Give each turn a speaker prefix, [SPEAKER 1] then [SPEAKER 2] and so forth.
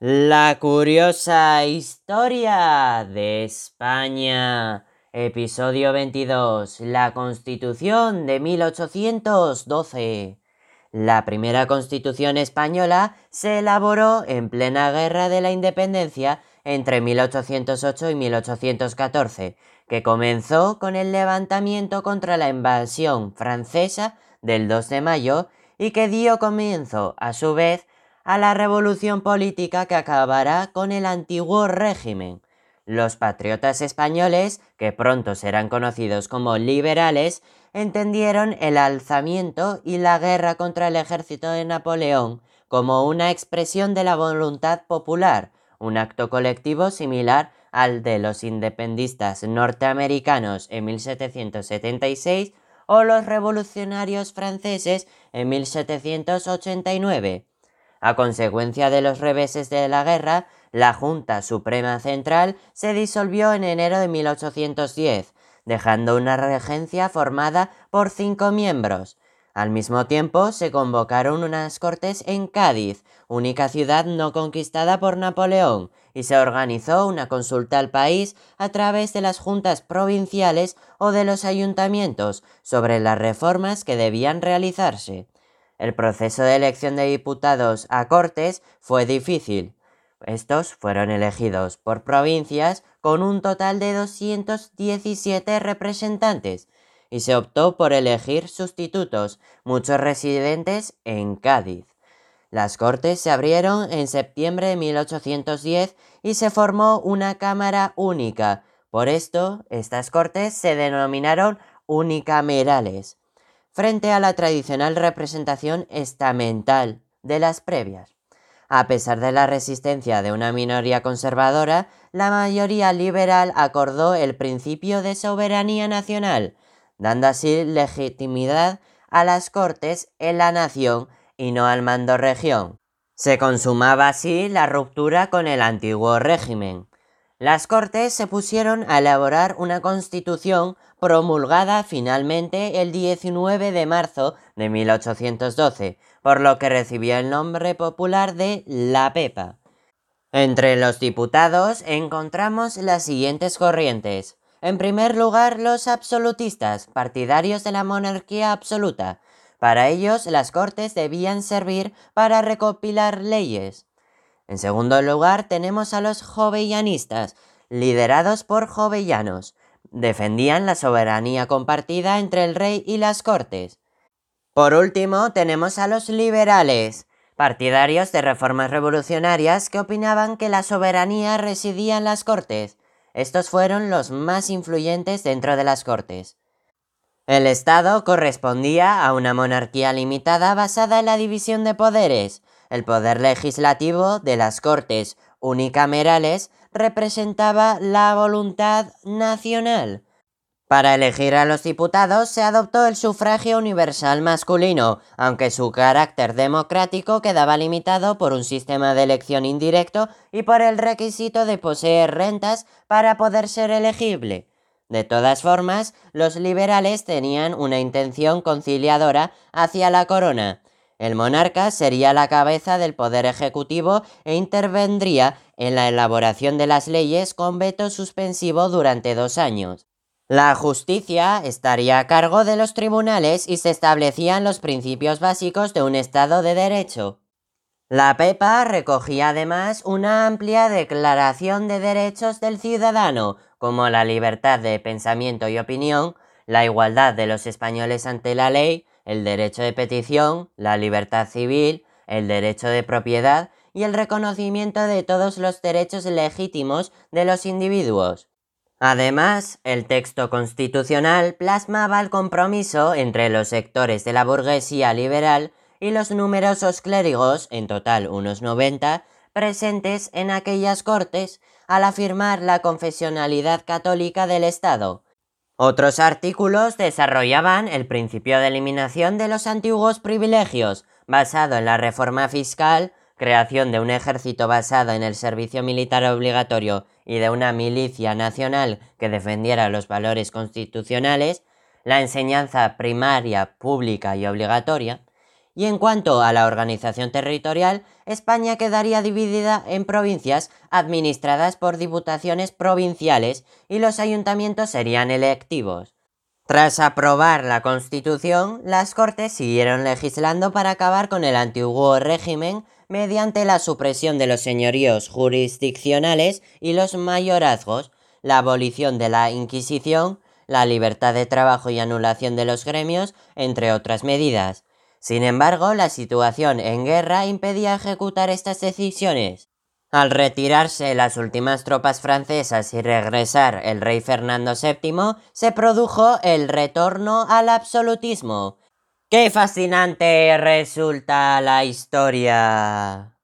[SPEAKER 1] La curiosa historia de España. Episodio 22. La Constitución de 1812. La primera Constitución española se elaboró en plena Guerra de la Independencia entre 1808 y 1814, que comenzó con el levantamiento contra la invasión francesa del 2 de mayo y que dio comienzo, a su vez, a la revolución política que acabará con el antiguo régimen. Los patriotas españoles, que pronto serán conocidos como liberales, entendieron el alzamiento y la guerra contra el ejército de Napoleón como una expresión de la voluntad popular, un acto colectivo similar al de los independistas norteamericanos en 1776 o los revolucionarios franceses en 1789. A consecuencia de los reveses de la guerra, la Junta Suprema Central se disolvió en enero de 1810, dejando una regencia formada por cinco miembros. Al mismo tiempo, se convocaron unas cortes en Cádiz, única ciudad no conquistada por Napoleón, y se organizó una consulta al país a través de las juntas provinciales o de los ayuntamientos sobre las reformas que debían realizarse. El proceso de elección de diputados a Cortes fue difícil. Estos fueron elegidos por provincias con un total de 217 representantes y se optó por elegir sustitutos, muchos residentes en Cádiz. Las Cortes se abrieron en septiembre de 1810 y se formó una Cámara única. Por esto, estas Cortes se denominaron unicamerales frente a la tradicional representación estamental de las previas. A pesar de la resistencia de una minoría conservadora, la mayoría liberal acordó el principio de soberanía nacional, dando así legitimidad a las cortes en la nación y no al mando región. Se consumaba así la ruptura con el antiguo régimen. Las Cortes se pusieron a elaborar una constitución promulgada finalmente el 19 de marzo de 1812, por lo que recibió el nombre popular de La Pepa. Entre los diputados encontramos las siguientes corrientes. En primer lugar, los absolutistas, partidarios de la monarquía absoluta. Para ellos, las Cortes debían servir para recopilar leyes. En segundo lugar, tenemos a los jovellanistas, liderados por jovellanos. Defendían la soberanía compartida entre el rey y las cortes. Por último, tenemos a los liberales, partidarios de reformas revolucionarias que opinaban que la soberanía residía en las cortes. Estos fueron los más influyentes dentro de las cortes. El Estado correspondía a una monarquía limitada basada en la división de poderes, el poder legislativo de las Cortes unicamerales representaba la voluntad nacional. Para elegir a los diputados se adoptó el sufragio universal masculino, aunque su carácter democrático quedaba limitado por un sistema de elección indirecto y por el requisito de poseer rentas para poder ser elegible. De todas formas, los liberales tenían una intención conciliadora hacia la corona, el monarca sería la cabeza del poder ejecutivo e intervendría en la elaboración de las leyes con veto suspensivo durante dos años. La justicia estaría a cargo de los tribunales y se establecían los principios básicos de un Estado de Derecho. La PEPA recogía además una amplia declaración de derechos del ciudadano, como la libertad de pensamiento y opinión, la igualdad de los españoles ante la ley, el derecho de petición, la libertad civil, el derecho de propiedad y el reconocimiento de todos los derechos legítimos de los individuos. Además, el texto constitucional plasmaba el compromiso entre los sectores de la burguesía liberal y los numerosos clérigos, en total unos 90, presentes en aquellas cortes al afirmar la confesionalidad católica del Estado, otros artículos desarrollaban el principio de eliminación de los antiguos privilegios, basado en la reforma fiscal, creación de un ejército basado en el servicio militar obligatorio y de una milicia nacional que defendiera los valores constitucionales, la enseñanza primaria, pública y obligatoria, Y en cuanto a la organización territorial, España quedaría dividida en provincias administradas por diputaciones provinciales y los ayuntamientos serían electivos. Tras aprobar la Constitución, las Cortes siguieron legislando para acabar con el antiguo régimen mediante la supresión de los señoríos jurisdiccionales y los mayorazgos, la abolición de la Inquisición, la libertad de trabajo y anulación de los gremios, entre otras medidas. Sin embargo, la situación en guerra impedía ejecutar estas decisiones. Al retirarse las últimas tropas francesas y regresar el rey Fernando VII, se produjo el retorno al absolutismo. ¡Qué fascinante resulta la historia!